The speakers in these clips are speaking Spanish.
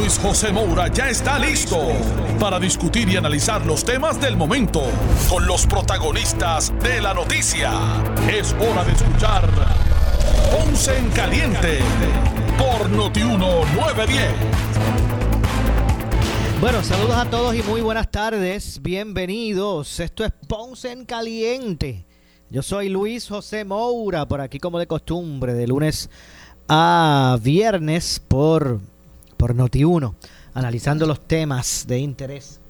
Luis José Moura ya está listo para discutir y analizar los temas del momento con los protagonistas de la noticia. Es hora de escuchar Ponce en Caliente por Noti1 910. Bueno, saludos a todos y muy buenas tardes. Bienvenidos. Esto es Ponce en Caliente. Yo soy Luis José Moura, por aquí como de costumbre, de lunes a viernes por, por Noti1, analizando los temas de interés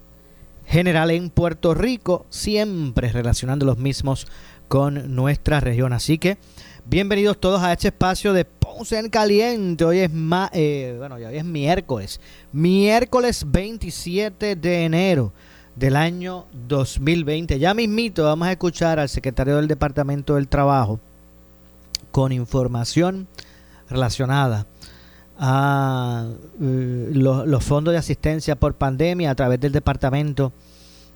general en Puerto Rico, siempre relacionando los mismos con nuestra región. Así que bienvenidos todos a este espacio de Ponce en Caliente. Hoy es, eh, bueno, hoy es miércoles, miércoles 27 de enero del año 2020. Ya mismito vamos a escuchar al secretario del Departamento del Trabajo con información relacionada a eh, los fondos de asistencia por pandemia a través del Departamento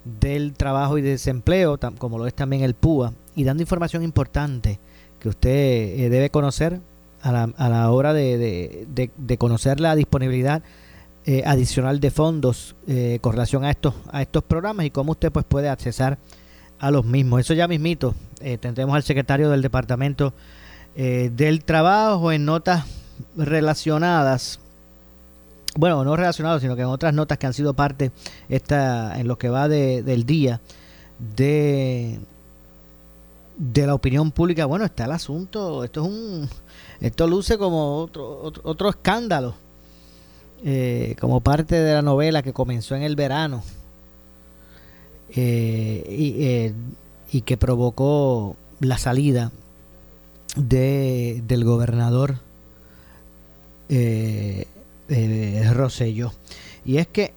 del Trabajo y Desempleo, como lo es también el PUA, y dando información importante que usted eh, debe conocer a la, a la hora de, de, conocer la disponibilidad eh, adicional de fondos con relación a estos, a estos programas y cómo usted pues puede accesar a los mismos. Eso ya mismito. tendremos al secretario del Departamento del Trabajo en notas relacionadas bueno, no relacionadas, sino que en otras notas que han sido parte esta, en lo que va del día de de la opinión pública, bueno, está el asunto, esto es un, esto luce como otro, otro, escándalo, eh, como parte de la novela que comenzó en el verano eh, y, eh, y, que provocó la salida de, del gobernador eh, Rosselló. Y es que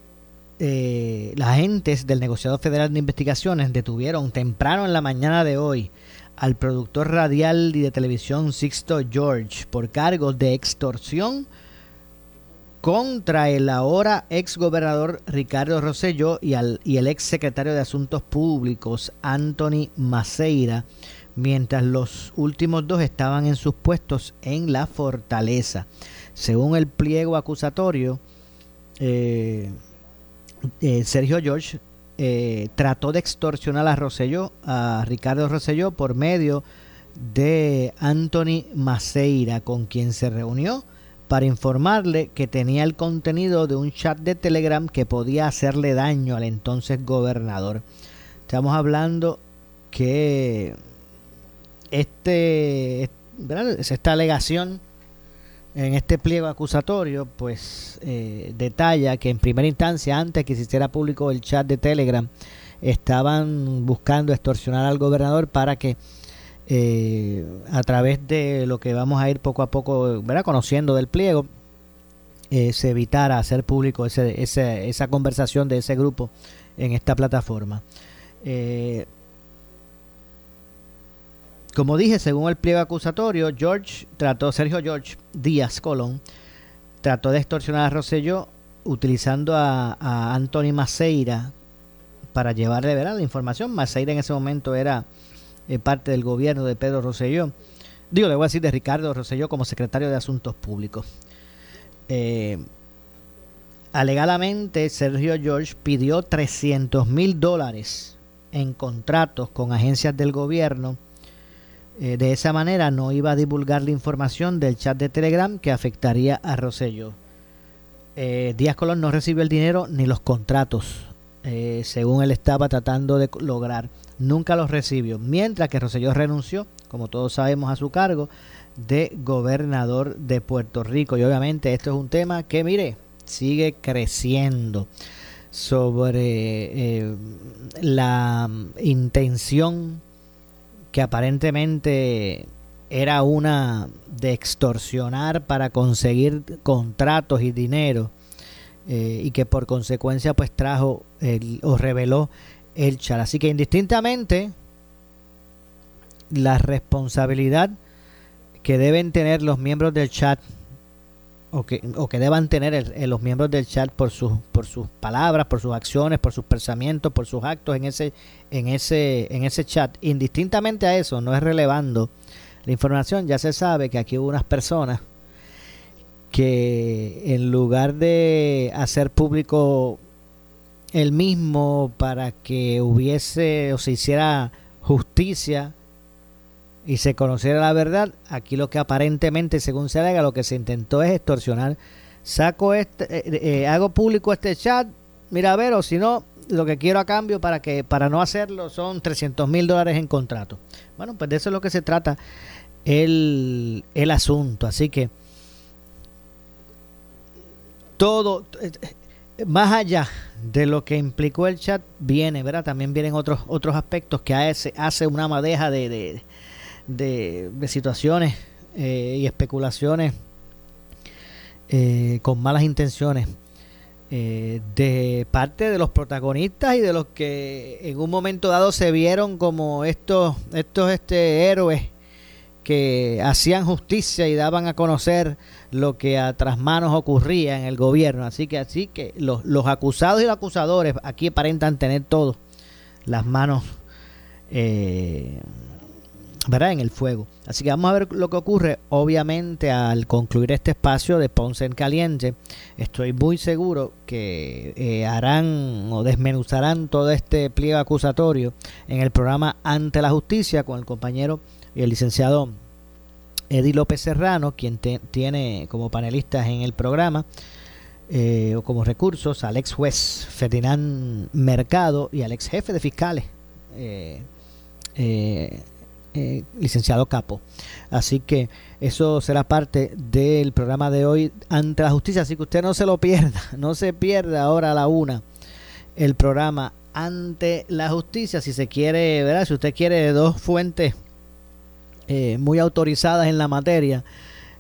eh, las agentes del negociado federal de investigaciones detuvieron temprano en la mañana de hoy al productor radial y de televisión Sixto George por cargos de extorsión contra el ahora ex gobernador Ricardo Rosselló y, al, y el ex secretario de Asuntos Públicos Anthony Maceira, mientras los últimos dos estaban en sus puestos en la fortaleza. Según el pliego acusatorio, eh, eh, Sergio George eh, trató de extorsionar a Rosselló, a Ricardo Rosselló, por medio de Anthony Maceira, con quien se reunió para informarle que tenía el contenido de un chat de Telegram que podía hacerle daño al entonces gobernador. Estamos hablando que este, esta alegación en este pliego acusatorio, pues eh, detalla que en primera instancia, antes que se hiciera público el chat de Telegram, estaban buscando extorsionar al gobernador para que eh, a través de lo que vamos a ir poco a poco ¿verdad? conociendo del pliego, eh, se evitara hacer público ese, esa conversación de ese grupo en esta plataforma. Como dije, según el pliego acusatorio, George trató, Sergio George Díaz Colón, trató de extorsionar a Rosselló utilizando a, Anthony Maceira para llevarle ¿verdad? la información. Maceira en ese momento era eh, parte del gobierno de Pedro Rosselló. Digo, le voy a decir de Ricardo Rosselló como secretario de Asuntos Públicos. Eh, alegadamente, Sergio George pidió 300 mil dólares en contratos con agencias del gobierno eh, de esa manera no iba a divulgar la información del chat de Telegram que afectaría a Rosello. Eh, Díaz Colón no recibió el dinero ni los contratos, eh, según él estaba tratando de lograr. Nunca los recibió, mientras que Rosselló renunció, como todos sabemos, a su cargo de gobernador de Puerto Rico. Y obviamente esto es un tema que, mire, sigue creciendo sobre la intención que aparentemente era una de extorsionar para conseguir contratos y dinero eh, y que por consecuencia pues trajo o reveló el char. Así que indistintamente la responsabilidad que deben tener los miembros del chat o que, o que deban tener los miembros del chat por sus por sus palabras, por sus acciones, por sus pensamientos, por sus actos en ese en ese en ese chat. Indistintamente a eso, no es relevando la información, ya se sabe que aquí hubo unas personas que en lugar de hacer público el mismo para que hubiese o se hiciera justicia y se conociera la verdad, aquí lo que aparentemente, según se alega, lo que se intentó es extorsionar. Saco este, eh, eh, hago público este chat, mira a ver, o si no, lo que quiero a cambio para que para no hacerlo son 300 mil dólares en contrato. Bueno, pues de eso es lo que se trata el, el asunto. Así que todo, eh, más allá de lo que implicó el chat, viene, ¿verdad? También vienen otros, otros aspectos que hace, hace una madeja de de, situaciones eh, y especulaciones eh, con malas intenciones eh, de parte de los protagonistas y de los que en un momento dado se vieron como estos estos este héroes que hacían justicia y daban a conocer lo que a tras manos ocurría en el gobierno. Así que así que los, los acusados y los acusadores aquí aparentan tener todos las manos eh, ¿verdad? en el fuego. Así que vamos a ver lo que ocurre. Obviamente, al concluir este espacio de Ponce en Caliente, estoy muy seguro que eh, harán o desmenuzarán todo este pliego acusatorio en el programa Ante la Justicia con el compañero y el licenciado Eddie López Serrano, quien tiene como panelistas en el programa. Eh, o como recursos al ex juez Ferdinand Mercado y al ex jefe de fiscales eh, licenciado Capo. Así que eso será parte del programa de hoy ante la justicia. Así que usted no se lo pierda, no se pierda ahora a la una el programa ante la justicia. Si se quiere, ¿verdad? Si usted quiere dos fuentes eh, muy autorizadas en la materia,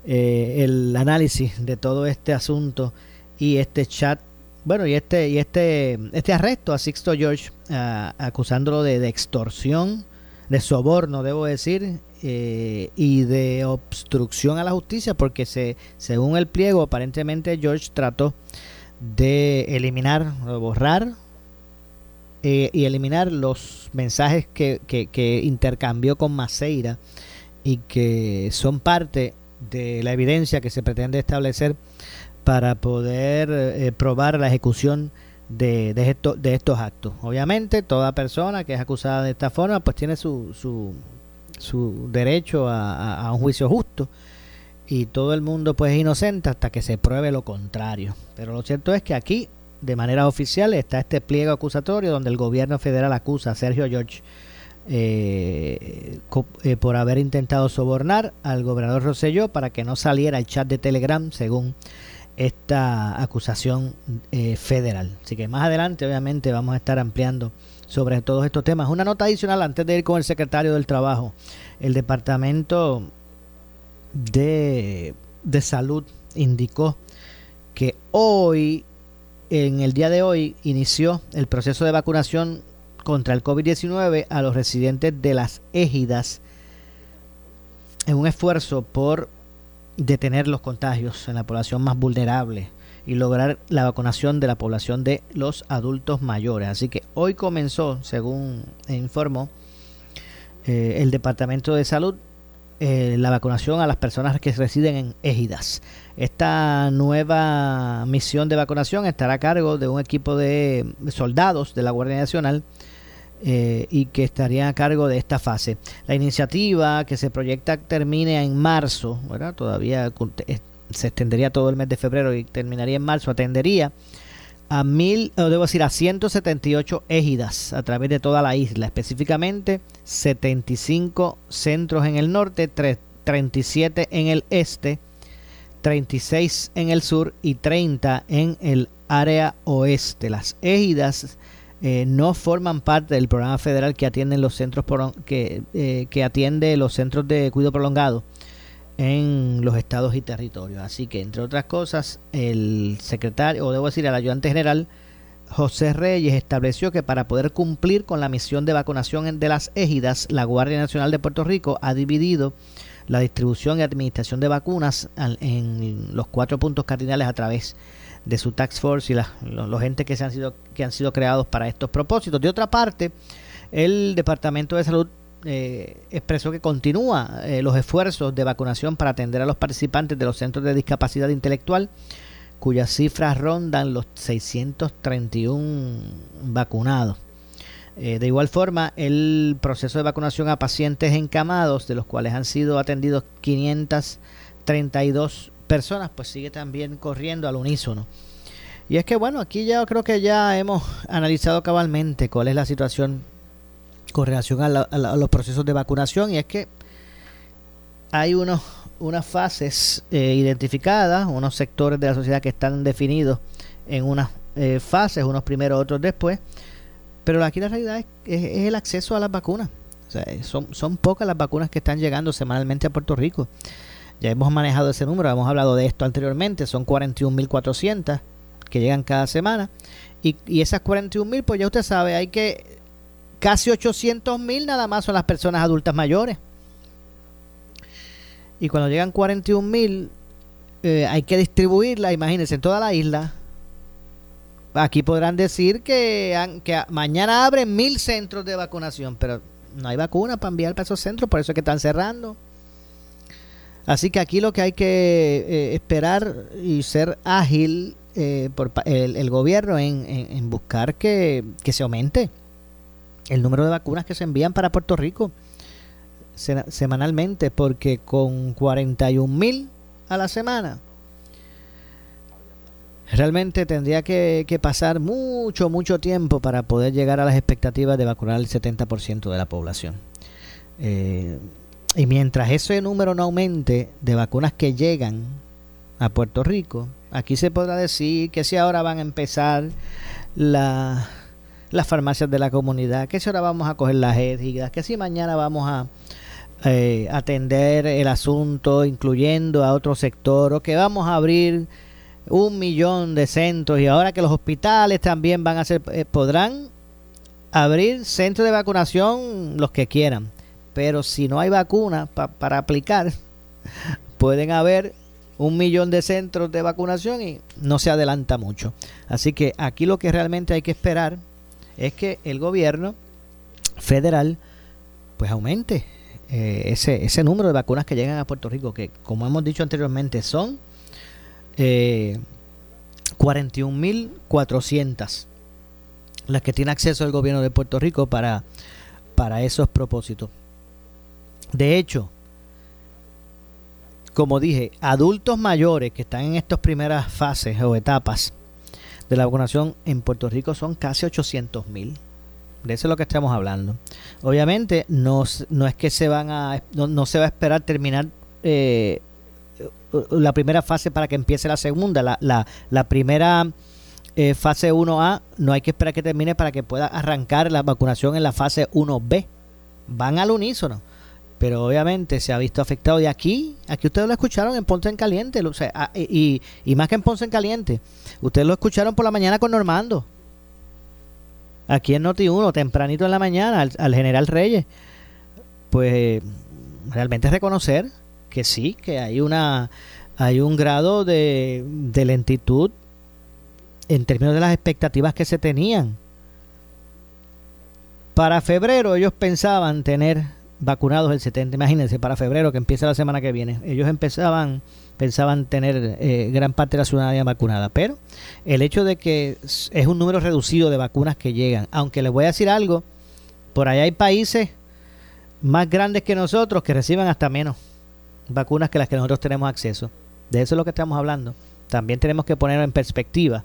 eh, el análisis de todo este asunto y este chat bueno, y este, y este, este arresto a Sixto George, acusándolo de, extorsión, de soborno, debo decir, eh, y de obstrucción a la justicia, porque se, según el pliego, aparentemente George trató de eliminar, borrar eh, y eliminar los mensajes que, que, intercambió con Maceira y que son parte de la evidencia que se pretende establecer para poder eh, probar la ejecución de, de, esto, de estos actos. Obviamente, toda persona que es acusada de esta forma, pues tiene su, su, su derecho a, un juicio justo y todo el mundo pues es inocente hasta que se pruebe lo contrario. Pero lo cierto es que aquí, de manera oficial, está este pliego acusatorio donde el gobierno federal acusa a Sergio George eh, eh, por haber intentado sobornar al gobernador Rosselló para que no saliera el chat de Telegram, según esta acusación eh, federal. Así que más adelante obviamente vamos a estar ampliando sobre todos estos temas. Una nota adicional antes de ir con el secretario del Trabajo. El Departamento de, de Salud indicó que hoy, en el día de hoy, inició el proceso de vacunación contra el COVID-19 a los residentes de las égidas en un esfuerzo por detener los contagios en la población más vulnerable y lograr la vacunación de la población de los adultos mayores. Así que hoy comenzó, según informó eh, el Departamento de Salud, eh, la vacunación a las personas que residen en égidas. Esta nueva misión de vacunación estará a cargo de un equipo de soldados de la Guardia Nacional eh, y que estaría a cargo de esta fase. La iniciativa que se proyecta termine en marzo, todavía se extendería todo el mes de febrero y terminaría en marzo, atendería a mil, debo decir, a 178 égidas a través de toda la isla, específicamente 75 centros en el norte, 37 en el este, 36 en el sur y 30 en el área oeste. Las égidas eh, no forman parte del programa federal que atienden los centros que, eh, que atiende los centros de cuidado prolongado en los estados y territorios. Así que, entre otras cosas, el secretario, o debo decir, el ayudante general José Reyes estableció que para poder cumplir con la misión de vacunación de las égidas, la Guardia Nacional de Puerto Rico ha dividido la distribución y administración de vacunas en los cuatro puntos cardinales a través de su tax force y los, entes que, se han sido, que han sido creados para estos propósitos. De otra parte, el Departamento de Salud eh, expresó que continúa eh, los esfuerzos de vacunación para atender a los participantes de los centros de discapacidad intelectual, cuyas cifras rondan los 631 vacunados. Eh, de igual forma, el proceso de vacunación a pacientes encamados, de los cuales han sido atendidos 532 personas, pues sigue también corriendo al unísono. Y es que bueno, aquí ya creo que ya hemos analizado cabalmente cuál es la situación con relación a, los procesos de vacunación y es que hay unos, unas fases eh, identificadas, unos sectores de la sociedad que están definidos en unas eh, fases, unos primero, otros después, pero aquí la realidad es, el acceso a las vacunas. son, son pocas las vacunas que están llegando semanalmente a Puerto Rico. Ya hemos manejado ese número, hemos hablado de esto anteriormente, son 41.400 que llegan cada semana. Y, y esas 41.000, pues ya usted sabe, hay que Casi 800 mil nada más son las personas adultas mayores. Y cuando llegan 41 mil, eh, hay que distribuirla, imagínense, en toda la isla. Aquí podrán decir que, que mañana abren mil centros de vacunación, pero no hay vacuna para enviar para esos centros, por eso es que están cerrando. Así que aquí lo que hay que eh, esperar y ser ágil eh, por el, gobierno en, buscar que, que se aumente el número de vacunas que se envían para Puerto Rico semanalmente, porque con 41 mil a la semana, realmente tendría que, pasar mucho, mucho tiempo para poder llegar a las expectativas de vacunar al 70% de la población. Eh, y mientras ese número no aumente de vacunas que llegan a Puerto Rico, aquí se podrá decir que si ahora van a empezar la las farmacias de la comunidad, que si ahora vamos a coger las éticas, que si mañana vamos a eh, atender el asunto incluyendo a otro sector, o que vamos a abrir un millón de centros y ahora que los hospitales también van a ser, eh, podrán abrir centros de vacunación los que quieran, pero si no hay vacuna para aplicar, pueden haber un millón de centros de vacunación y no se adelanta mucho. Así que aquí lo que realmente hay que esperar es que el gobierno federal pues aumente eh, ese, ese número de vacunas que llegan a Puerto Rico, que como hemos dicho anteriormente son eh, 41.400 las que tiene acceso el gobierno de Puerto Rico para, para esos propósitos. De hecho, como dije, adultos mayores que están en estas primeras fases o etapas de la vacunación en Puerto Rico son casi 800 mil. De eso es lo que estamos hablando. Obviamente no, no es que se van a no, se va a esperar terminar eh, la primera fase para que empiece la segunda. La, la, la primera eh, fase 1A no hay que esperar que termine para que pueda arrancar la vacunación en la fase 1B. Van al unísono pero obviamente se ha visto afectado de aquí, aquí ustedes lo escucharon en Ponce en Caliente, ah, y, más que en Ponce en Caliente, ustedes lo escucharon por la mañana con Normando, aquí en Noti1, tempranito en la mañana, al, general Reyes, pues realmente reconocer que sí, que hay una hay un grado de lentitud en términos de las expectativas que se tenían. Para febrero ellos pensaban tener vacunados el 70. Imagínense, para febrero, que empieza la semana que viene. Ellos empezaban, pensaban tener eh, gran parte de la ciudadanía vacunada. Pero el hecho de que es un número reducido de vacunas que llegan, aunque les voy a decir algo, por allá hay países más grandes que nosotros que reciben hasta menos vacunas que las que nosotros tenemos acceso. De eso es lo que estamos hablando. También tenemos que poner en perspectiva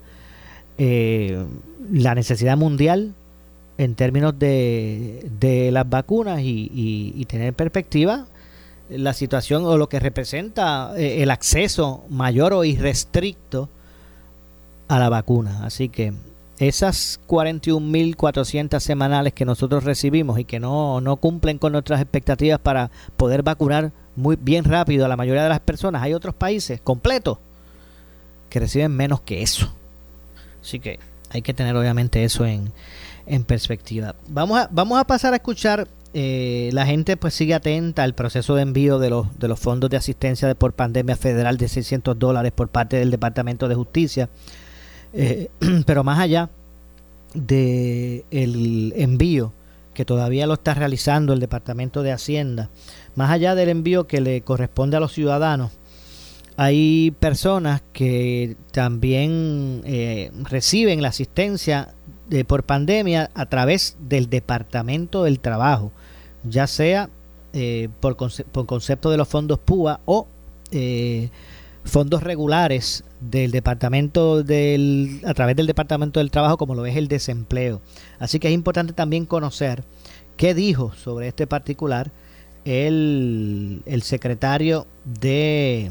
eh, la necesidad mundial en términos de, de las vacunas y, y, tener en perspectiva la situación o lo que representa eh, el acceso mayor o irrestricto a la vacuna. Así que esas 41.400 semanales que nosotros recibimos y que no, no cumplen con nuestras expectativas para poder vacunar muy bien rápido a la mayoría de las personas, hay otros países completos que reciben menos que eso. Así que Hay que tener obviamente eso en, en perspectiva. Vamos a, vamos a pasar a escuchar eh, la gente pues sigue atenta al proceso de envío de los, de los fondos de asistencia de, por pandemia federal de 600 dólares por parte del Departamento de Justicia. Eh, pero más allá del el envío que todavía lo está realizando el Departamento de Hacienda, más allá del envío que le corresponde a los ciudadanos, hay personas que también eh, reciben la asistencia de, por pandemia a través del Departamento del Trabajo ya sea eh, por, por, concepto de los fondos PUA o eh, fondos regulares del departamento del a través del departamento del trabajo como lo es el desempleo. Así que es importante también conocer qué dijo sobre este particular el, el secretario de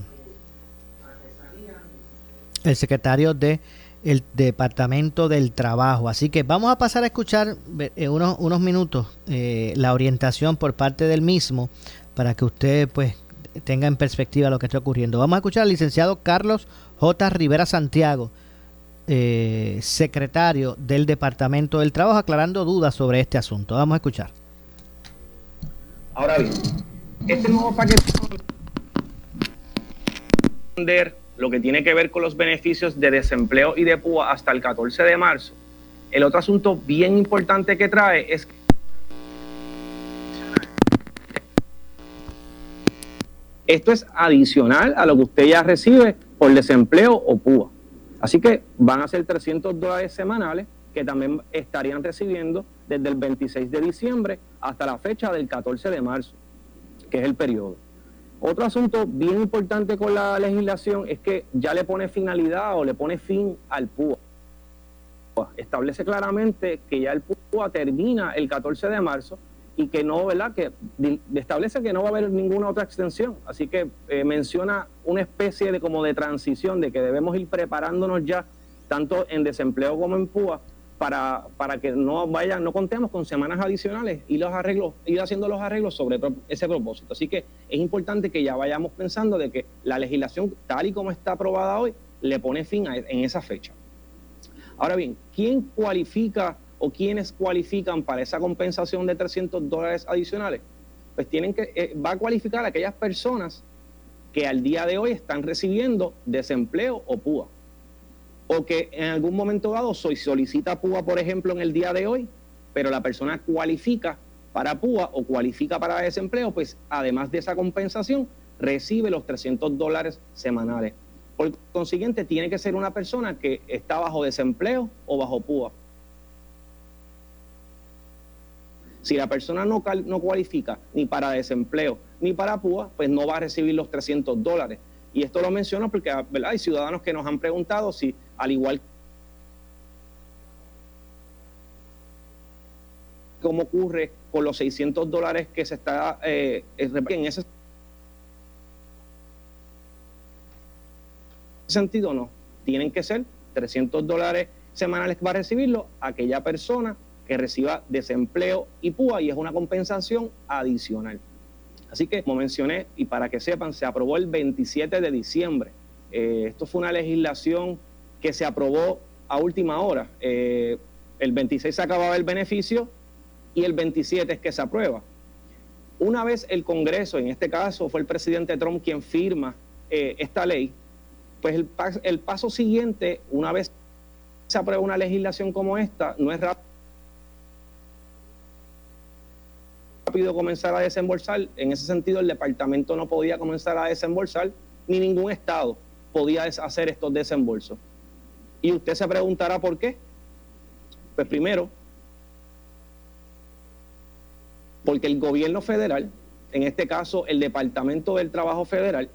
el secretario de el Departamento del Trabajo. Así que vamos a pasar a escuchar en unos, unos minutos eh, la orientación por parte del mismo para que usted pues tenga en perspectiva lo que está ocurriendo. Vamos a escuchar al licenciado Carlos J. Rivera Santiago, eh, secretario del Departamento del Trabajo, aclarando dudas sobre este asunto. Vamos a escuchar. Ahora bien, este nuevo paquete lo que tiene que ver con los beneficios de desempleo y de PUA hasta el 14 de marzo. El otro asunto bien importante que trae es esto es adicional a lo que usted ya recibe por desempleo o PUA. Así que van a ser 300 dólares semanales que también estarían recibiendo desde el 26 de diciembre hasta la fecha del 14 de marzo, que es el periodo. Otro asunto bien importante con la legislación es que ya le pone finalidad o le pone fin al PUA. Establece claramente que ya el PUA termina el 14 de marzo y que no, ¿verdad? Que establece que no va a haber ninguna otra extensión. Así que eh, menciona una especie de como de transición, de que debemos ir preparándonos ya, tanto en desempleo como en PUA, para, para que no vayan, no contemos con semanas adicionales y los arreglos, ir haciendo los arreglos sobre ese propósito. Así que es importante que ya vayamos pensando de que la legislación, tal y como está aprobada hoy, le pone fin a, en esa fecha. Ahora bien, ¿quién cualifica o quiénes cualifican para esa compensación de 300 dólares adicionales? Pues tienen que, eh, va a cualificar a aquellas personas que al día de hoy están recibiendo desempleo o PUA o que en algún momento dado solicita PUA, por ejemplo, en el día de hoy, pero la persona cualifica para PUA o cualifica para desempleo, pues además de esa compensación, recibe los 300 dólares semanales. Por consiguiente, tiene que ser una persona que está bajo desempleo o bajo PUA. Si la persona no, no cualifica ni para desempleo ni para PUA, pues no va a recibir los 300 dólares. Y esto lo menciono porque hay ciudadanos que nos han preguntado si, al igual como ocurre con los 600 dólares que se está eh, en ese sentido, no. Tienen que ser 300 dólares semanales que va a recibirlo aquella persona que reciba desempleo y PUA y es una compensación adicional. Así que, como mencioné, y para que sepan, se aprobó el 27 de diciembre. Eh, esto fue una legislación que se aprobó a última hora. Eh, el 26 se acababa el beneficio y el 27 es que se aprueba. Una vez el Congreso, en este caso fue el presidente Trump quien firma eh, esta ley, pues el, el paso siguiente, una vez se aprueba una legislación como esta, no es rápido rápido comenzar a desembolsar. En ese sentido, el departamento no podía comenzar a desembolsar, ni ningún estado podía hacer estos desembolsos. Y usted se preguntará por qué. Pues primero, porque el gobierno federal, en este caso el Departamento del Trabajo Federal,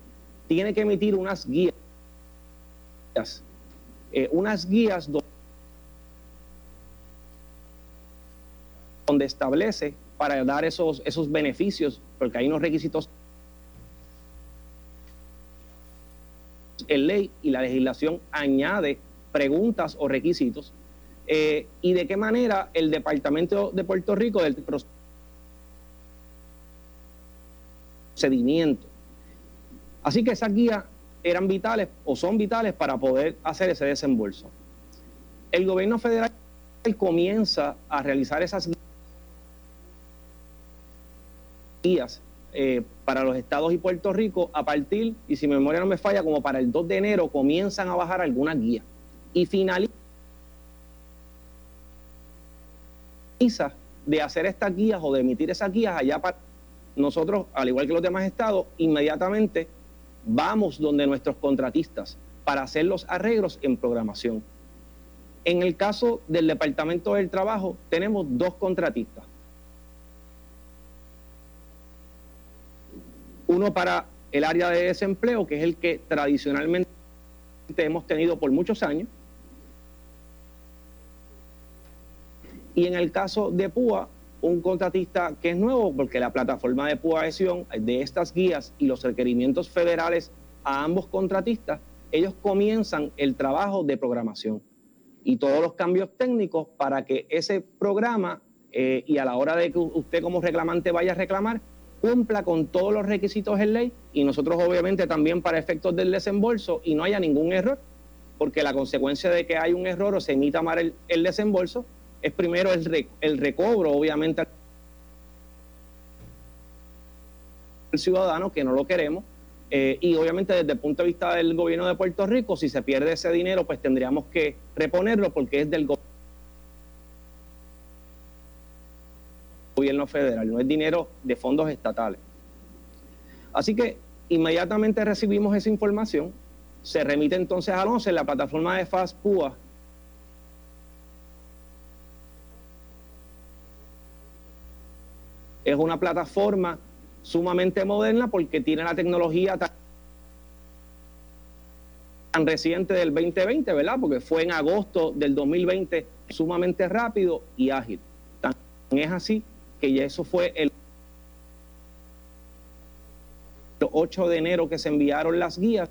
tiene que emitir unas guías, eh, unas guías donde establece para dar esos, esos beneficios, porque hay unos requisitos en ley y la legislación añade preguntas o requisitos eh, y de qué manera el Departamento de Puerto Rico del procedimiento. Así que esas guías eran vitales o son vitales para poder hacer ese desembolso. El gobierno federal comienza a realizar esas guías eh, para los estados y Puerto Rico a partir, y si mi memoria no me falla, como para el 2 de enero comienzan a bajar algunas guías. Y finaliza de hacer estas guías o de emitir esas guías allá para nosotros, al igual que los demás estados, inmediatamente vamos donde nuestros contratistas para hacer los arreglos en programación. En el caso del Departamento del Trabajo, tenemos dos contratistas. Uno para el área de desempleo, que es el que tradicionalmente hemos tenido por muchos años. Y en el caso de PUA, un contratista que es nuevo, porque la plataforma de PUA adhesión de estas guías y los requerimientos federales a ambos contratistas, ellos comienzan el trabajo de programación y todos los cambios técnicos para que ese programa eh, y a la hora de que usted como reclamante vaya a reclamar, cumpla con todos los requisitos en ley y nosotros obviamente también para efectos del desembolso y no haya ningún error, porque la consecuencia de que hay un error o se emita mal el desembolso es primero el, el recobro, obviamente, al ciudadano, que no lo queremos, eh, y obviamente desde el punto de vista del gobierno de Puerto Rico, si se pierde ese dinero, pues tendríamos que reponerlo porque es del gobierno federal, no es dinero de fondos estatales. Así que inmediatamente recibimos esa información, se remite entonces al 11 en la plataforma de FASPUA es una plataforma sumamente moderna porque tiene la tecnología tan, reciente del 2020, ¿verdad? Porque fue en agosto del 2020 sumamente rápido y ágil. Tan es así que ya eso fue el 8 de enero que se enviaron las guías.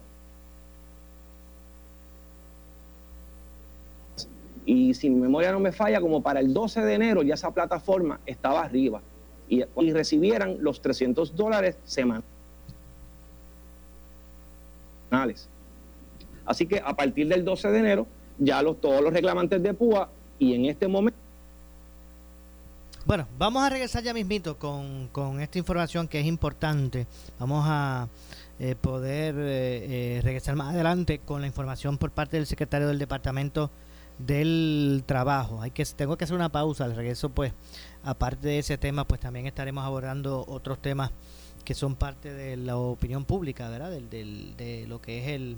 Y si mi memoria no me falla, como para el 12 de enero ya esa plataforma estaba arriba y, recibieran los 300 dólares semanales. Así que a partir del 12 de enero, ya los, todos los reclamantes de PUA y en este momento... Bueno, vamos a regresar ya mismito con, con esta información que es importante. Vamos a eh, poder eh, eh, regresar más adelante con la información por parte del secretario del Departamento del Trabajo. Hay que tengo que hacer una pausa, al regreso pues aparte de ese tema, pues también estaremos abordando otros temas que son parte de la opinión pública, ¿verdad? Del, de lo que es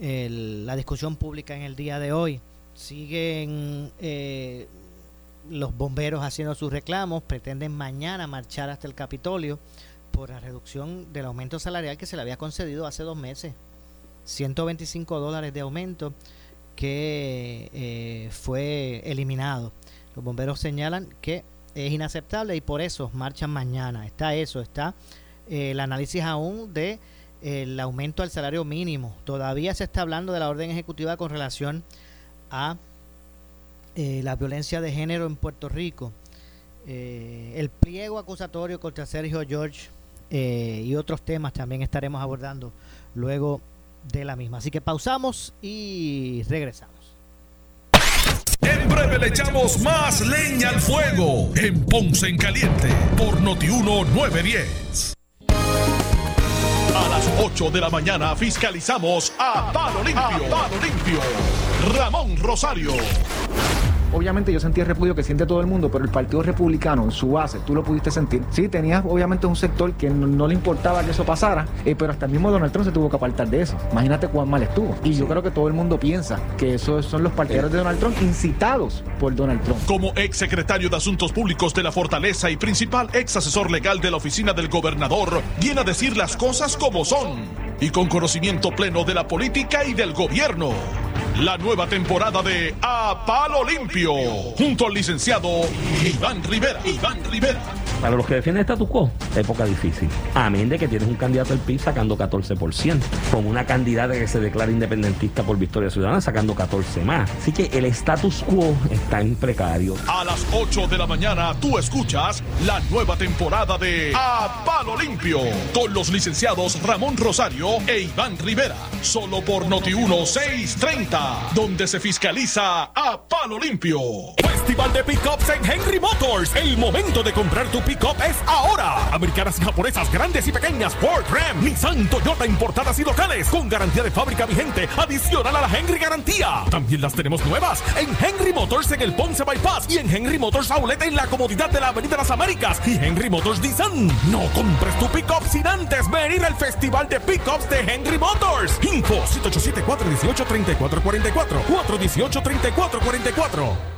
el, la discusión pública en el día de hoy. Siguen eh, los bomberos haciendo sus reclamos, pretenden mañana marchar hasta el Capitolio por la reducción del aumento salarial que se le había concedido hace dos meses. 125 dólares de aumento que eh, fue eliminado. Los bomberos señalan que es inaceptable y por eso marchan mañana. Está eso, está eh, el análisis aún de el aumento al salario mínimo. Todavía se está hablando de la orden ejecutiva con relación a eh, la violencia de género en Puerto Rico. Eh, el pliego acusatorio contra Sergio George y otros temas también estaremos abordando luego de la misma. Así que pausamos y regresamos. En breve le echamos más leña al fuego en Ponce en Caliente por Notiuno 910. A las 8 de la mañana fiscalizamos a Palo Limpio. Palo Limpio. Ramón Rosario. Obviamente yo sentí el repudio que siente todo el mundo, pero el Partido Republicano en su base, tú lo pudiste sentir. Sí, tenías obviamente un sector que no, le importaba que eso pasara, eh, pero hasta el mismo Donald Trump se tuvo que apartar de eso. Imagínate cuán mal estuvo. Y yo creo que todo el mundo piensa que esos son los partidarios de Donald Trump incitados por Donald Trump. Como ex secretario de Asuntos Públicos de la Fortaleza y principal ex asesor legal de la oficina del gobernador, viene a decir las cosas como son y con conocimiento pleno de la política y del gobierno la nueva temporada de A Palo Limpio, junto al licenciado Iván Rivera. Iván Rivera Para los que defienden status quo, época difícil. Amén de que tienes un candidato del PIB sacando 14%, con una candidata que se declara independentista por Victoria Ciudadana sacando 14 más. Así que el status quo está en precario. A las 8 de la mañana tú escuchas la nueva temporada de A Palo Limpio con los licenciados Ramón Rosario e Iván Rivera. Solo por Noti 1630, donde se fiscaliza a Palo Limpio. Festival de Pickups en Henry Motors. El momento de comprar tu pickup es ahora. Americanas y japonesas grandes y pequeñas, Ford, Ram, Nissan, Toyota importadas y locales con garantía de fábrica vigente adicional a la Henry Garantía. También las tenemos nuevas en Henry Motors en el Ponce Bypass y en Henry Motors Outlet en la comodidad de la Avenida Las Américas y Henry Motors Nissan. No compres tu pickup sin antes venir al Festival de Pickups de Henry Motors. Info 787-418-3444 418-3444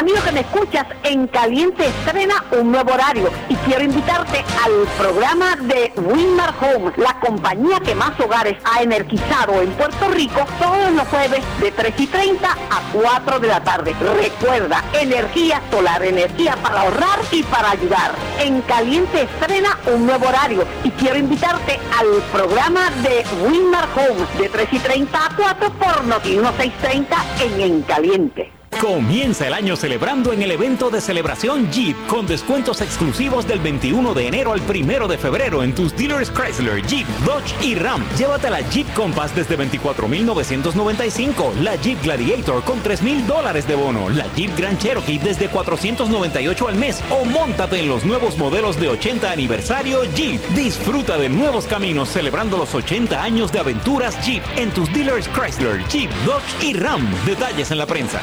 Amigo que me escuchas, en Caliente estrena un nuevo horario y quiero invitarte al programa de Winmar Home, la compañía que más hogares ha energizado en Puerto Rico todos los jueves de 3 y 30 a 4 de la tarde. Recuerda, energía solar, energía para ahorrar y para ayudar. En Caliente estrena un nuevo horario y quiero invitarte al programa de Winmar Home de 3 y 30 a 4 por Noti 1630 en En Caliente. Comienza el año celebrando en el evento de celebración Jeep con descuentos exclusivos del 21 de enero al 1 de febrero en tus dealers Chrysler, Jeep, Dodge y Ram. Llévate la Jeep Compass desde 24,995, la Jeep Gladiator con 3,000 dólares de bono, la Jeep Grand Cherokee desde 498 al mes o montate en los nuevos modelos de 80 aniversario Jeep. Disfruta de nuevos caminos celebrando los 80 años de aventuras Jeep en tus dealers Chrysler, Jeep, Dodge y Ram. Detalles en la prensa.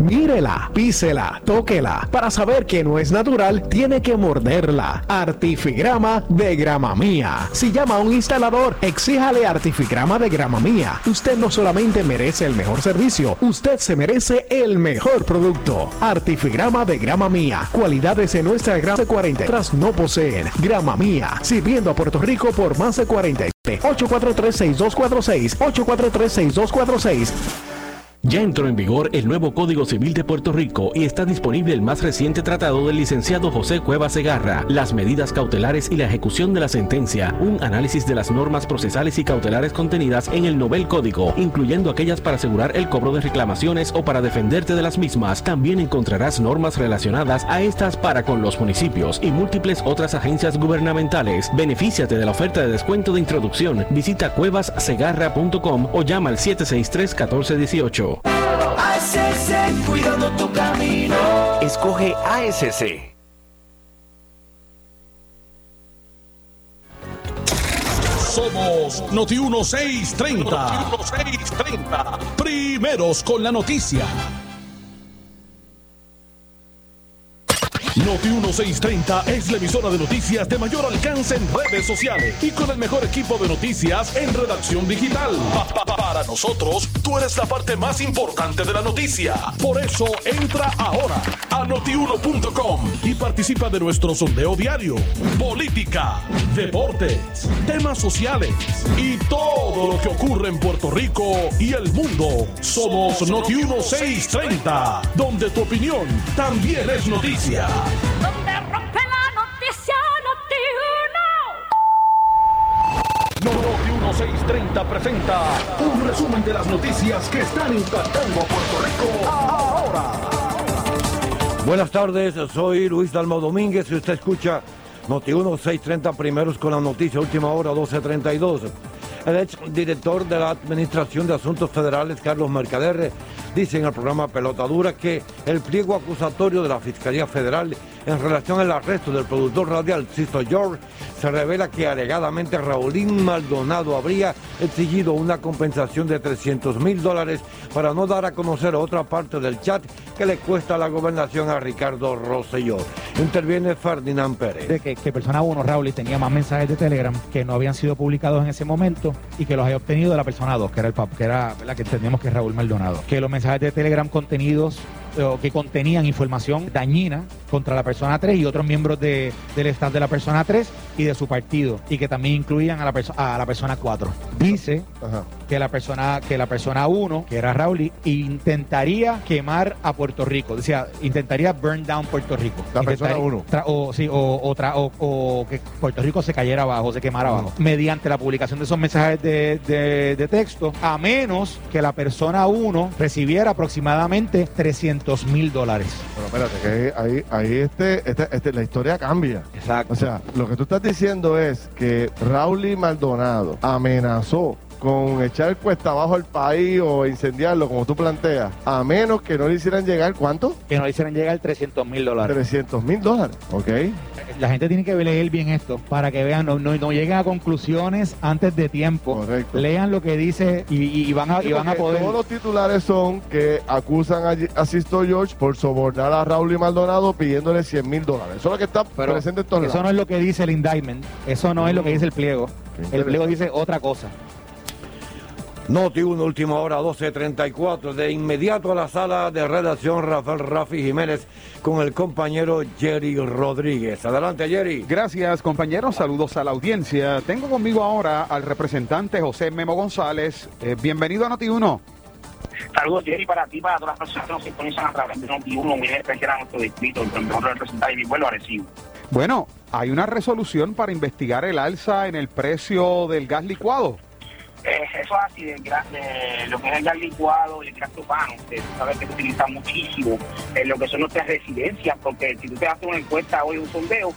Mírela, písela, tóquela. Para saber que no es natural, tiene que morderla. Artifigrama de grama mía. Si llama a un instalador, exíjale Artifigrama de grama mía. Usted no solamente merece el mejor servicio, usted se merece el mejor producto. Artifigrama de grama mía. Cualidades en nuestra grama de 40 no poseen. Grama mía. Sirviendo a Puerto Rico por más de 40. 843-6246. 843-6246. Ya entró en vigor el nuevo Código Civil de Puerto Rico y está disponible el más reciente tratado del licenciado José Cueva Segarra, las medidas cautelares y la ejecución de la sentencia, un análisis de las normas procesales y cautelares contenidas en el Nobel Código, incluyendo aquellas para asegurar el cobro de reclamaciones o para defenderte de las mismas. También encontrarás normas relacionadas a estas para con los municipios y múltiples otras agencias gubernamentales. Benefíciate de la oferta de descuento de introducción. Visita cuevassegarra.com o llama al 763 1418. ASC, cuidando tu camino. Escoge ASC. Somos Noti 1630. Noti 1630. Primeros con la noticia. Noti 1630 es la emisora de noticias de mayor alcance en redes sociales y con el mejor equipo de noticias en redacción digital. Pa, pa, pa, para nosotros, tú eres la parte más importante de la noticia. Por eso entra ahora a notiuno.com y participa de nuestro sondeo diario. Política, deportes, temas sociales y todo lo que ocurre en Puerto Rico y el mundo. Somos Noti 1630, donde tu opinión también es noticia. Donde rompe la noticia, No, Noti 1630 presenta un resumen de las noticias que están impactando a Puerto Rico ahora. Buenas tardes, soy Luis Dalmo Domínguez y usted escucha Noti1 630 primeros con la noticia última hora 1232. El ex director de la Administración de Asuntos Federales, Carlos Mercader, dice en el programa Pelota Dura que el pliego acusatorio de la Fiscalía Federal en relación al arresto del productor radial Sisto George se revela que alegadamente Raulín Maldonado habría exigido una compensación de 300 mil dólares para no dar a conocer otra parte del chat que le cuesta la gobernación a Ricardo Rosselló. Interviene Ferdinand Pérez. De que, que persona 1, Raúl, tenía más mensajes de Telegram que no habían sido publicados en ese momento y que los había obtenido de la persona 2, que era el pap, que era la que entendemos que es Raúl Maldonado. Que los mensajes de Telegram contenidos que contenían información dañina contra la persona 3 y otros miembros de, del staff de la persona 3 y de su partido y que también incluían a la, a la persona 4. Dice que la persona que la persona 1, que era Raúl, intentaría quemar a Puerto Rico, decía, intentaría burn down Puerto Rico. La persona Intentaría- uno. tra- o, sí, o, o tra- o- o que Puerto Rico se cayera abajo, se quemara abajo, mediante la publicación de esos mensajes de, de- de texto, a menos que la persona 1 recibiera aproximadamente 300 mil dólares. Bueno, espérate, que ahí, ahí este, este, este- la historia cambia. Exacto. O sea, lo que tú estás diciendo es que Raúl Maldonado amenazó con echar cuesta abajo el país o incendiarlo, como tú planteas, a menos que no le hicieran llegar, ¿cuánto? Que no le hicieran llegar 300 mil dólares. 300 mil dólares, ¿ok? La gente tiene que leer bien esto para que vean, no, no, no lleguen a conclusiones antes de tiempo. Lean lo que dice y, van a, y van a poder. Todos los titulares son que acusan a, a Sisto George por sobornar a Raúl y Maldonado pidiéndole 100 mil dólares. Eso es lo que está Pero presente en todos eso lados. no es lo que dice el indictment. Eso no es lo que dice el pliego. El pliego dice otra cosa. Noti 1, última hora 12.34. De inmediato a la sala de redacción Rafael Rafi Jiménez con el compañero Jerry Rodríguez. Adelante, Jerry. Gracias, compañeros. Saludos a la audiencia. Tengo conmigo ahora al representante José Memo González. Eh, bienvenido a Noti1. Saludos, Jerry, para ti, para todas las personas que nos sintonizan a través de Noti1, muy especial a nuestro distrito, el mejor representante de mi pueblo, Arecibo. Bueno, hay una resolución para investigar el alza en el precio del gas licuado. Eso es así, de lo que es el gas licuado y el gas propano, que sabes que se utiliza muchísimo en lo que son nuestras residencias, porque si tú te haces una encuesta hoy, un sondeo,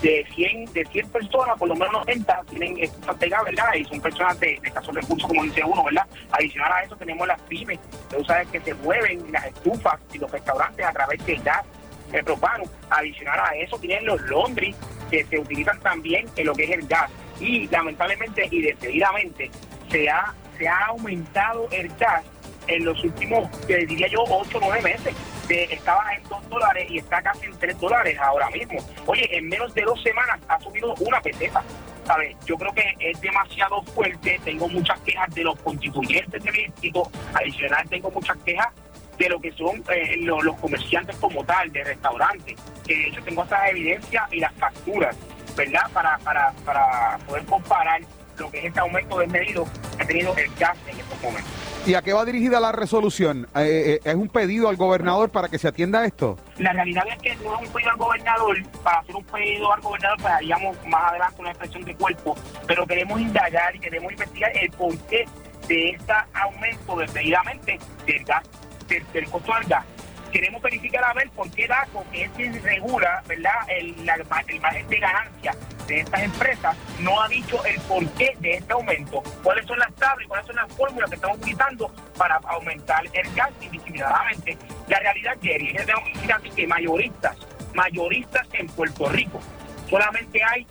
de 100, de 100 personas, por lo menos 90 tienen estufas pegadas, ¿verdad? Y son personas de, de escasos recursos, como dice uno, ¿verdad? Adicional a eso tenemos las pymes, tú sabes que se mueven las estufas y los restaurantes a través del gas el propano. Adicional a eso tienen los laundry que se utilizan también en lo que es el gas. Y lamentablemente y decididamente se ha, se ha aumentado el gas en los últimos, diría yo, 8 o 9 meses. De- estaba en 2 dólares y está casi en 3 dólares ahora mismo. Oye, en menos de dos semanas ha subido una peseta. ¿sabes? Yo creo que es demasiado fuerte. Tengo muchas quejas de los constituyentes del distrito. Adicional, tengo muchas quejas de lo que son eh, lo- los comerciantes como tal, de restaurantes, que de hecho tengo esas evidencias y las facturas, ¿verdad? Para, para, para poder comparar lo que es este aumento desmedido que ha tenido el gas en estos momentos. ¿Y a qué va dirigida la resolución? Eh, eh, ¿Es un pedido al gobernador para que se atienda esto? La realidad es que no es un pedido al gobernador, para hacer un pedido al gobernador, pues haríamos más adelante una expresión de cuerpo, pero queremos indagar y queremos investigar el porqué de este aumento desmedidamente del gas, del, del costo del gas. Queremos verificar a ver por qué DACO, que es quien regula ¿verdad? El, el margen de ganancia de estas empresas, no ha dicho el porqué de este aumento, cuáles son las tablas cuáles son las fórmulas que estamos utilizando para aumentar el gas indiscriminadamente. La realidad, Jerry, es que tenemos que decir que mayoristas, mayoristas en Puerto Rico, solamente hay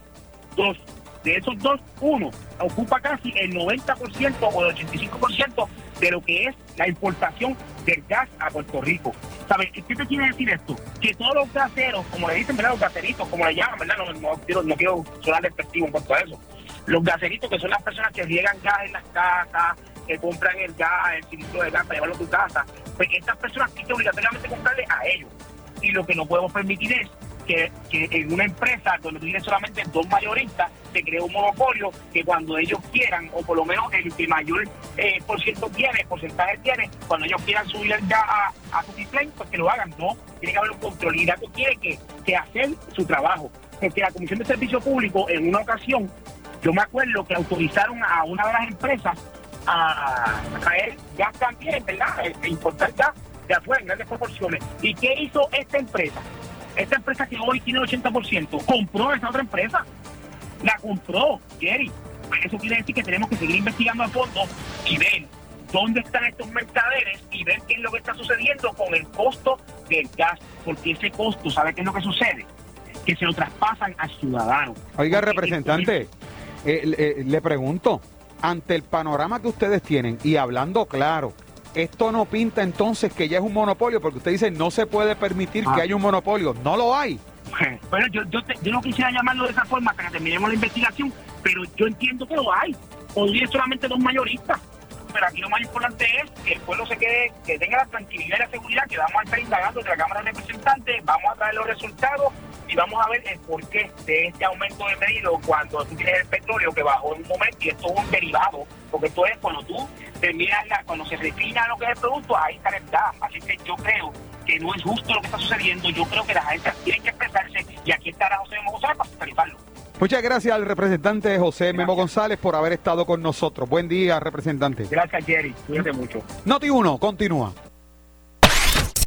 dos. De esos dos, uno ocupa casi el 90% o el 85% de lo que es la importación del gas a Puerto Rico. ¿Sabes qué te quiere decir esto? Que todos los gaseros, como le dicen, ¿verdad? Los gaseritos, como le llaman, ¿verdad? No, quiero, no quiero sonar despectivo en cuanto a eso. Los gaseritos, que son las personas que riegan gas en las casas, que compran el gas, el cilindro de gas para llevarlo a tu casa, pues estas personas tienen que obligatoriamente comprarle a ellos. Y lo que no podemos permitir es que, en una empresa donde tú tienes solamente dos mayoristas, se crea un monopolio que cuando ellos quieran, o por lo menos el que mayor eh, por ciento tiene, porcentaje tiene, cuando ellos quieran subir gas a, a su display, pues que lo hagan. No, tiene que haber un control. Y DACO tiene que, que hacer su trabajo. Porque la Comisión de Servicio Público, en una ocasión, yo me acuerdo que autorizaron a una de las empresas a, traer gas también, ¿verdad? E- e importar gas de afuera en grandes proporciones. ¿Y qué hizo esta empresa? Esta empresa que hoy tiene el 80%, compró esa otra empresa. La compró, Jerry. Eso quiere decir que tenemos que seguir investigando a fondo y ver dónde están estos mercaderes y ver qué es lo que está sucediendo con el costo del gas. Porque ese costo, ¿sabe qué es lo que sucede? Que se lo traspasan al ciudadano. Oiga, representante, eh, le, le pregunto, ante el panorama que ustedes tienen y hablando claro, esto no pinta entonces que ya es un monopolio, porque usted dice no se puede permitir que Ah. haya un monopolio. No lo hay. Bueno, yo, yo, te- yo no quisiera llamarlo de esa forma hasta que terminemos la investigación, pero yo entiendo que lo hay. Podría solamente dos mayoristas. Pero aquí lo más importante es que el pueblo se quede, que tenga la tranquilidad y la seguridad que vamos a estar indagando de la Cámara de Representantes, vamos a traer los resultados y vamos a ver el porqué de este aumento de pedido cuando tú tienes el petróleo que bajó en un momento y esto es un derivado, porque esto es cuando tú terminas, la, cuando se refina lo que es el producto, ahí está el gas. Así que yo creo que no es justo lo que está sucediendo, yo creo que las agencias tienen que expresarse y aquí estará José González para fiscalizarlo. Muchas gracias al representante José Memo González por haber estado con nosotros. Buen día, representante. Gracias, Jerry. Cuídate mucho. Noti 1, continúa.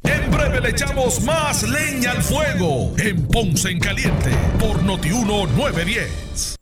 En breve le echamos más leña al fuego en Ponce en Caliente por Notiuno 910.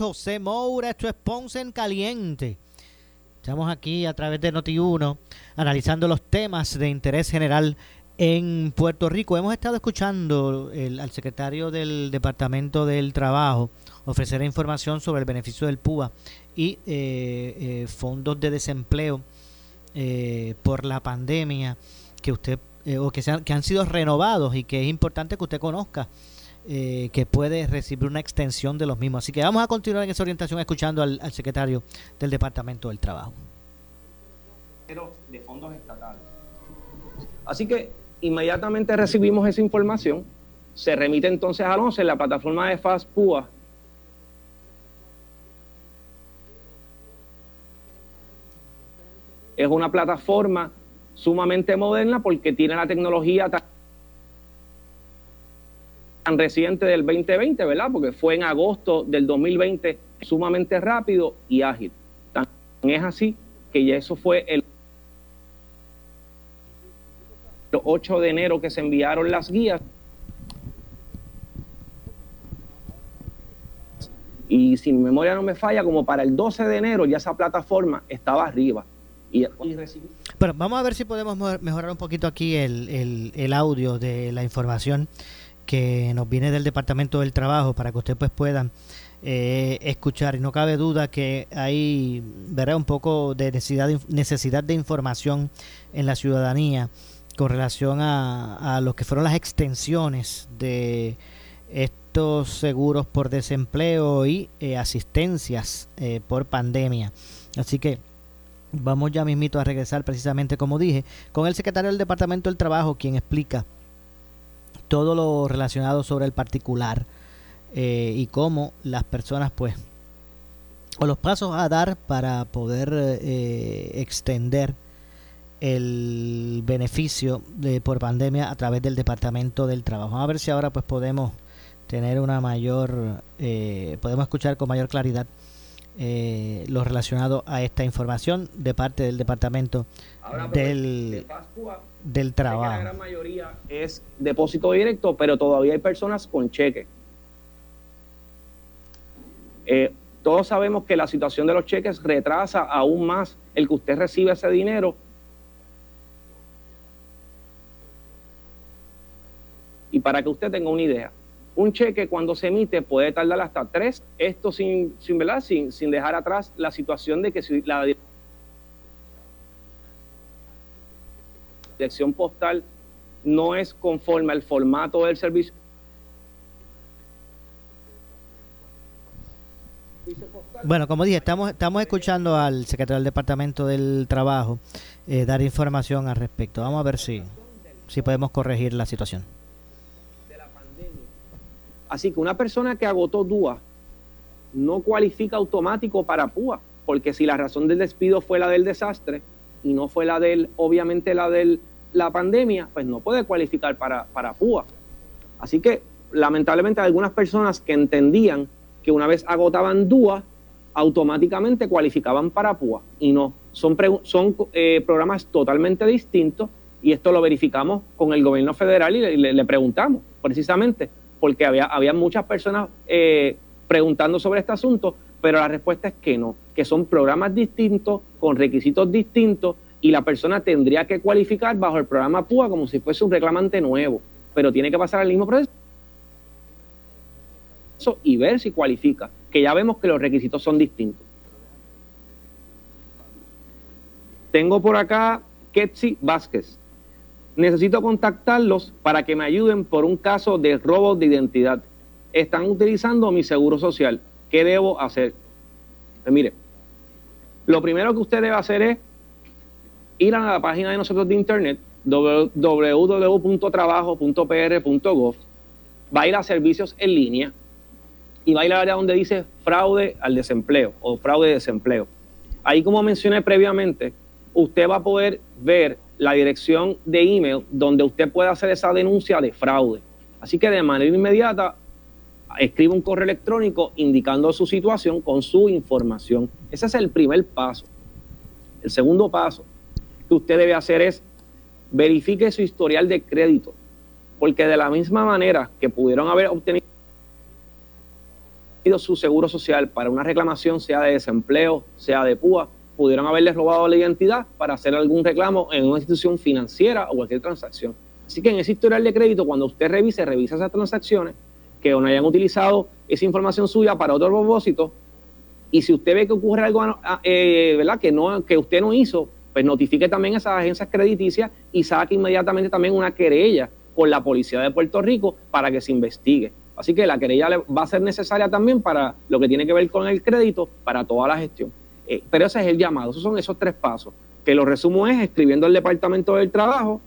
José Moura, esto es Ponce en Caliente. Estamos aquí a través de Noti1 analizando los temas de interés general en Puerto Rico. Hemos estado escuchando el- al secretario del Departamento del Trabajo ofrecer información sobre el beneficio del PUA y eh, eh, fondos de desempleo eh, por la pandemia que usted eh, o que, se han, que han sido renovados y que es importante que usted conozca eh, que puede recibir una extensión de los mismos. Así que vamos a continuar en esa orientación escuchando al, secretario del Departamento del Trabajo. de fondos estatales. Así que inmediatamente recibimos esa información, se remite entonces al 11 en la plataforma de FASPUA. Es una plataforma sumamente moderna porque tiene la tecnología tan reciente del 2020, ¿verdad? Porque fue en agosto del 2020, sumamente rápido y ágil. Tan es así que ya eso fue el 8 de enero que se enviaron las guías. Y si mi memoria no me falla, como para el 12 de enero ya esa plataforma estaba arriba. Y, Bueno, vamos a ver si podemos mo- mejorar un poquito aquí el, el- el audio de la información que nos viene del Departamento del Trabajo para que usted pues pueda eh, escuchar. Y no cabe duda que hay verá un poco de necesidad de, necesidad de información en la ciudadanía con relación a, a lo que fueron las extensiones de estos seguros por desempleo y eh, asistencias eh, por pandemia. Así que Vamos ya mismito a regresar precisamente como dije con el secretario del Departamento del Trabajo quien explica todo lo relacionado sobre el particular eh, y cómo las personas pues o los pasos a dar para poder eh, extender el beneficio de, por pandemia a través del Departamento del Trabajo. Vamos a ver si ahora pues podemos tener una mayor, eh, podemos escuchar con mayor claridad eh, lo relacionado a esta información de parte del Departamento Ahora, pues, del, de FASPUA, del que la Trabajo. gran mayoría es depósito directo, pero todavía hay personas con cheque. Eh, todos sabemos que la situación de los cheques retrasa aún más el que usted reciba ese dinero. Y para que usted tenga una idea, un cheque cuando se emite puede tardar hasta tres, esto sin, sin, ¿verdad? sin, sin dejar atrás la situación de que si la dirección postal no es conforme al formato del servicio. Bueno, como dije, estamos, estamos escuchando al secretario del Departamento del Trabajo eh, dar información al respecto. Vamos a ver si, si podemos corregir la situación. Así que una persona que agotó DUA no cualifica automático para PUA, porque si la razón del despido fue la del desastre y no fue la del, obviamente la de la pandemia, pues no puede cualificar para, para PUA. Así que lamentablemente algunas personas que entendían que una vez agotaban DUA, automáticamente cualificaban para PUA y no. Son, son eh, programas totalmente distintos y esto lo verificamos con el gobierno federal y le, preguntamos precisamente porque había, había muchas personas eh, preguntando sobre este asunto, pero la respuesta es que no, que son programas distintos, con requisitos distintos y la persona tendría que cualificar bajo el programa PUA como si fuese un reclamante nuevo, pero tiene que pasar el mismo proceso y ver si cualifica, que ya vemos que los requisitos son distintos. Tengo por acá Ketsi Vázquez. Necesito contactarlos para que me ayuden por un caso de robo de identidad. Están utilizando mi seguro social. ¿Qué debo hacer? Pues mire, lo primero que usted debe hacer es ir a la página de nosotros de internet www.trabajo.pr.gov, va a ir a servicios en línea y va a ir al área donde dice fraude al desempleo o fraude de desempleo. Ahí, como mencioné previamente, usted va a poder ver la dirección de email donde usted puede hacer esa denuncia de fraude. Así que de manera inmediata escribe un correo electrónico indicando su situación con su información. Ese es el primer paso. El segundo paso que usted debe hacer es verifique su historial de crédito, porque de la misma manera que pudieron haber obtenido su seguro social para una reclamación, sea de desempleo, sea de PUA, pudieron haberles robado la identidad para hacer algún reclamo en una institución financiera o cualquier transacción. Así que en ese historial de crédito, cuando usted revise, revisa esas transacciones que no hayan utilizado esa información suya para otro propósito, y si usted ve que ocurre algo ah, eh, ¿verdad? Que, no, que usted no hizo, pues notifique también a esas agencias crediticias y saque inmediatamente también una querella con la Policía de Puerto Rico para que se investigue. Así que la querella va a ser necesaria también para lo que tiene que ver con el crédito, para toda la gestión. Eh, pero ese es el llamado, esos son esos tres pasos. Que lo resumo es escribiendo al Departamento del Trabajo,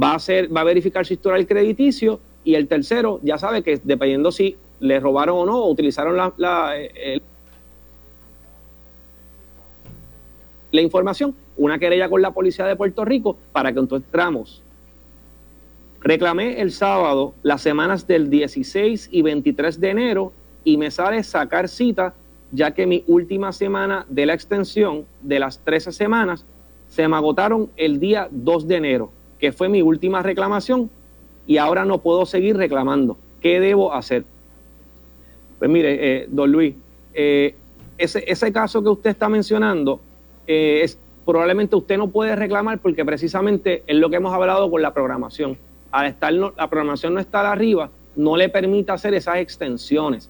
va a, hacer, va a verificar su historial crediticio y el tercero ya sabe que dependiendo si le robaron o no utilizaron la, la, eh, la información, una querella con la Policía de Puerto Rico para que entonces entramos Reclamé el sábado las semanas del 16 y 23 de enero y me sale sacar cita ya que mi última semana de la extensión de las 13 semanas se me agotaron el día 2 de enero, que fue mi última reclamación y ahora no puedo seguir reclamando. ¿Qué debo hacer? Pues mire, eh, don Luis, eh, ese, ese, caso que usted está mencionando, eh, es, probablemente usted no puede reclamar porque precisamente es lo que hemos hablado con la programación al estar la programación no estar arriba, no le permite hacer esas extensiones.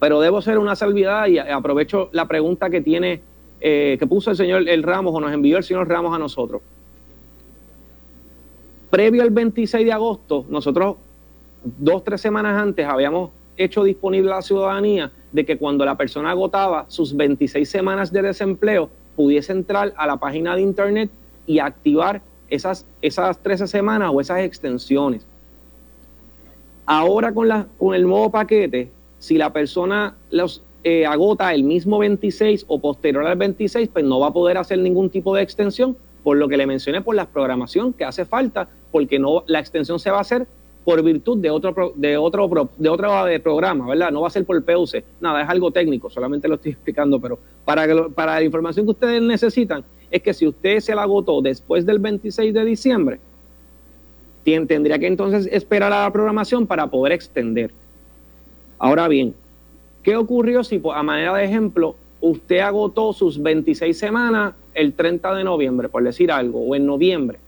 Pero debo ser una salvedad y aprovecho la pregunta que tiene, eh, que puso el señor El Ramos o nos envió el señor Ramos a nosotros. Previo al 26 de agosto, nosotros dos, tres semanas antes habíamos hecho disponible a la ciudadanía de que cuando la persona agotaba sus 26 semanas de desempleo, pudiese entrar a la página de internet y activar esas, esas 13 semanas o esas extensiones. Ahora con, la, con el nuevo paquete, si la persona los eh, agota el mismo 26 o posterior al 26, pues no va a poder hacer ningún tipo de extensión, por lo que le mencioné por la programación que hace falta, porque no la extensión se va a hacer por virtud de otro de otro de otro eh, programa, ¿verdad? No va a ser por PUC. Nada, es algo técnico, solamente lo estoy explicando, pero para para la información que ustedes necesitan, es que si usted se la agotó después del 26 de diciembre, tendría que entonces esperar a la programación para poder extender. Ahora bien, ¿Qué ocurrió si, a manera de ejemplo, usted agotó sus 26 semanas el 30 de noviembre, por decir algo, o en noviembre?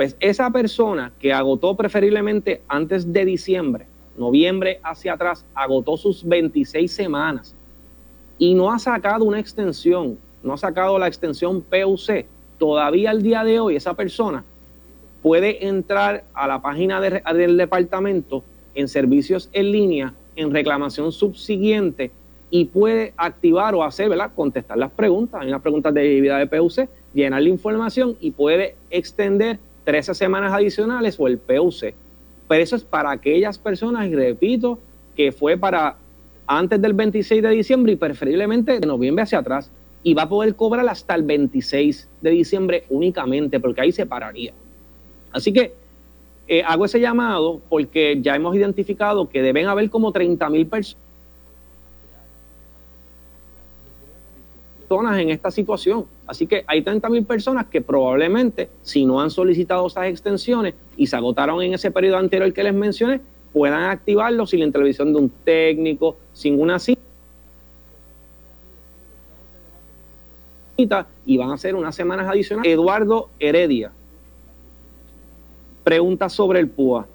Pues esa persona que agotó preferiblemente antes de diciembre, noviembre hacia atrás, agotó sus 26 semanas y no ha sacado una extensión, no ha sacado la extensión PUC, todavía al día de hoy esa persona puede entrar a la página del departamento en servicios en línea, en reclamación subsiguiente y puede activar o hacer, ¿verdad? Contestar las preguntas. Hay unas preguntas de vida de PUC, llenar la información y puede extender 13 semanas adicionales o el PUC. Pero eso es para aquellas personas, y repito, que fue para antes del 26 de diciembre y preferiblemente de noviembre hacia atrás. Y va a poder cobrar hasta el 26 de diciembre únicamente, porque ahí se pararía. Así que eh, hago ese llamado porque ya hemos identificado que deben haber como 30 mil personas en esta situación. Así que hay 30 mil personas que probablemente, si no han solicitado esas extensiones y se agotaron en ese periodo anterior que les mencioné, puedan activarlo sin la intervención de un técnico, sin una cita. Y van a ser unas semanas adicionales. Eduardo Heredia pregunta sobre el PUA.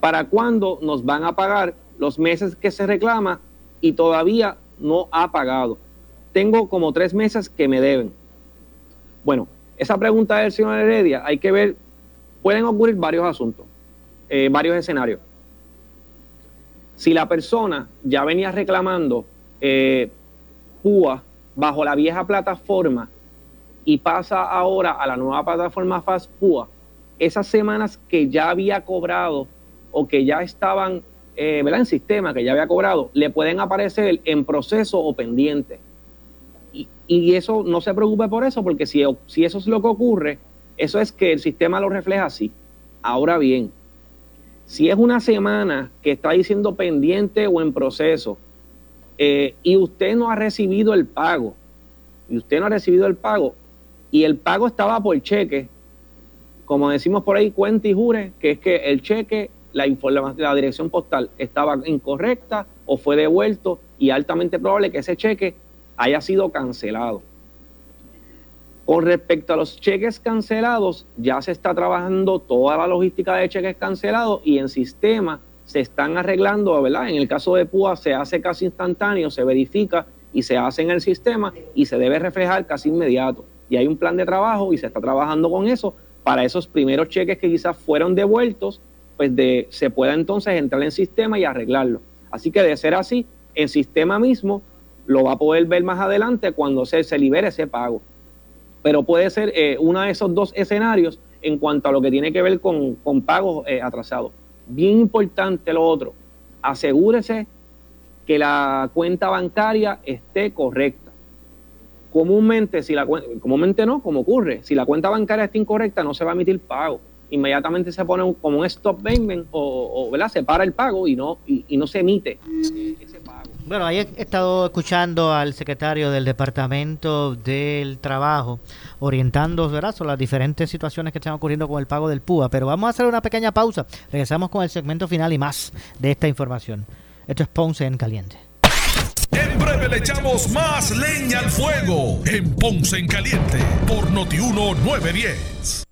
¿Para cuándo nos van a pagar los meses que se reclama y todavía no ha pagado? Tengo como tres meses que me deben. Bueno, esa pregunta del señor Heredia hay que ver, pueden ocurrir varios asuntos, eh, varios escenarios. Si la persona ya venía reclamando eh, PUA bajo la vieja plataforma y pasa ahora a la nueva plataforma Fast PUA, esas semanas que ya había cobrado o que ya estaban eh, en sistema, que ya había cobrado, le pueden aparecer en proceso o pendiente. Y, eso no se preocupe por eso, porque si, si eso es lo que ocurre, eso es que el sistema lo refleja así. Ahora bien, si es una semana que está diciendo pendiente o en proceso eh, y usted no ha recibido el pago, y usted no ha recibido el pago, y el pago estaba por cheque, como decimos por ahí, cuenta y jure, que es que el cheque, la, la dirección postal estaba incorrecta o fue devuelto y altamente probable que ese cheque haya sido cancelado. Con respecto a los cheques cancelados, ya se está trabajando toda la logística de cheques cancelados y en sistema se están arreglando, ¿verdad? En el caso de PUA se hace casi instantáneo, se verifica y se hace en el sistema y se debe reflejar casi inmediato. Y hay un plan de trabajo y se está trabajando con eso para esos primeros cheques que quizás fueron devueltos, pues de, se pueda entonces entrar en sistema y arreglarlo. Así que de ser así, en sistema mismo lo va a poder ver más adelante cuando se, se libere ese pago. Pero puede ser eh, uno de esos dos escenarios en cuanto a lo que tiene que ver con, pagos eh, atrasados. Bien importante lo otro, asegúrese que la cuenta bancaria esté correcta comúnmente, si la comúnmente no, como ocurre, si la cuenta bancaria está incorrecta, no se va a emitir pago. Inmediatamente se pone como un stop payment o, se para el pago y no, y, no se emite ese pago. Bueno, ahí he estado escuchando al secretario del Departamento del Trabajo orientando ¿verdad? sobre las diferentes situaciones que están ocurriendo con el pago del PUA, pero vamos a hacer una pequeña pausa. Regresamos con el segmento final y más de esta información. Esto es Ponce en Caliente. En breve le echamos más leña al fuego en Ponce en Caliente por Notiuno 910.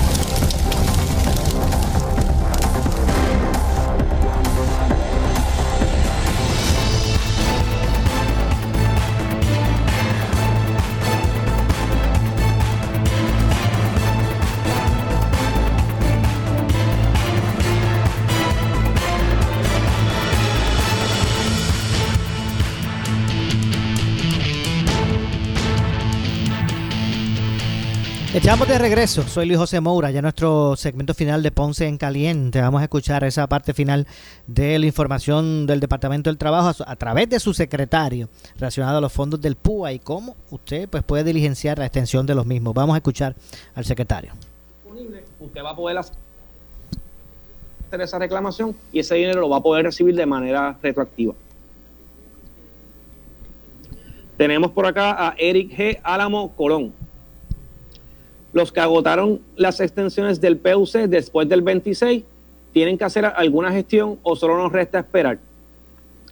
Echamos de regreso, soy Luis José Moura, ya nuestro segmento final de Ponce en Caliente. Vamos a escuchar esa parte final de la información del Departamento del Trabajo a, a través de su secretario relacionado a los fondos del PUA y cómo usted pues, puede diligenciar la extensión de los mismos. Vamos a escuchar al secretario. Usted va a poder hacer esa reclamación y ese dinero lo va a poder recibir de manera retroactiva. Tenemos por acá a Eric G. Álamo Colón los que agotaron las extensiones del PUC después del 26 tienen que hacer alguna gestión o solo nos resta esperar.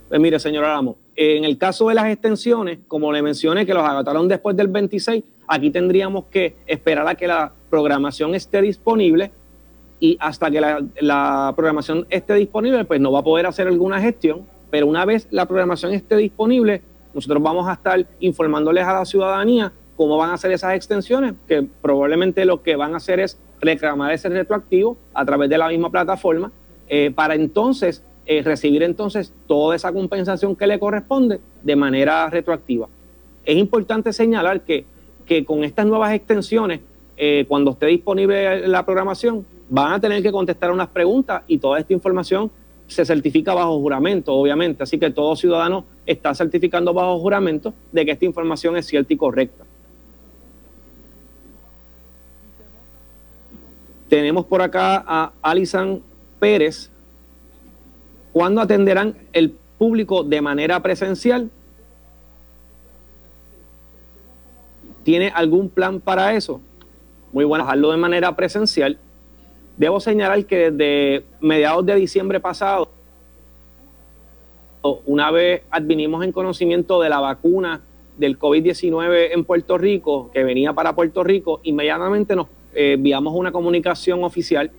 Pues mire, señor Ramos, en el caso de las extensiones, como le mencioné que los agotaron después del 26, aquí tendríamos que esperar a que la programación esté disponible y hasta que la, la programación esté disponible, pues no va a poder hacer alguna gestión, pero una vez la programación esté disponible, nosotros vamos a estar informándoles a la ciudadanía cómo van a hacer esas extensiones, que probablemente lo que van a hacer es reclamar ese retroactivo a través de la misma plataforma eh, para entonces eh, recibir entonces toda esa compensación que le corresponde de manera retroactiva. Es importante señalar que, con estas nuevas extensiones, eh, cuando esté disponible la programación, van a tener que contestar unas preguntas y toda esta información se certifica bajo juramento, obviamente. Así que todo ciudadano está certificando bajo juramento de que esta información es cierta y correcta. Tenemos por acá a Alisan Pérez. ¿Cuándo atenderán el público de manera presencial? ¿Tiene algún plan para eso? Muy bueno, hacerlo de manera presencial. Debo señalar que desde mediados de diciembre pasado, una vez advinimos en conocimiento de la vacuna del COVID-19 en Puerto Rico, que venía para Puerto Rico, inmediatamente nos enviamos una comunicación oficial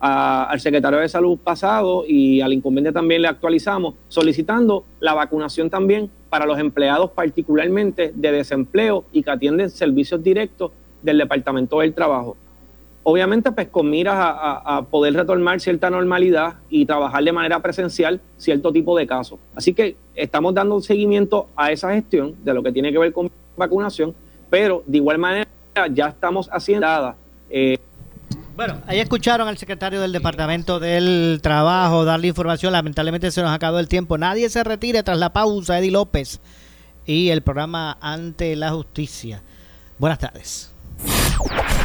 al secretario de salud pasado y al incumbente también le actualizamos, solicitando la vacunación también para los empleados particularmente de desempleo y que atienden servicios directos del Departamento del Trabajo. Obviamente, pues con miras a, a, poder retornar cierta normalidad y trabajar de manera presencial cierto tipo de casos. Así que estamos dando seguimiento a esa gestión de lo que tiene que ver con vacunación, pero de igual manera ya estamos haciendo eh, bueno, ahí escucharon al secretario del Departamento del Trabajo darle información. Lamentablemente se nos acabó el tiempo. Nadie se retire tras la pausa. Eddie López y el programa Ante la Justicia. Buenas tardes.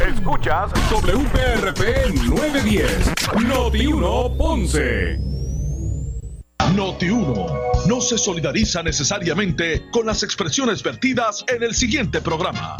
Escuchas WPRP 910, Noti 1 Ponce. Noti 1 no se solidariza necesariamente con las expresiones vertidas en el siguiente programa.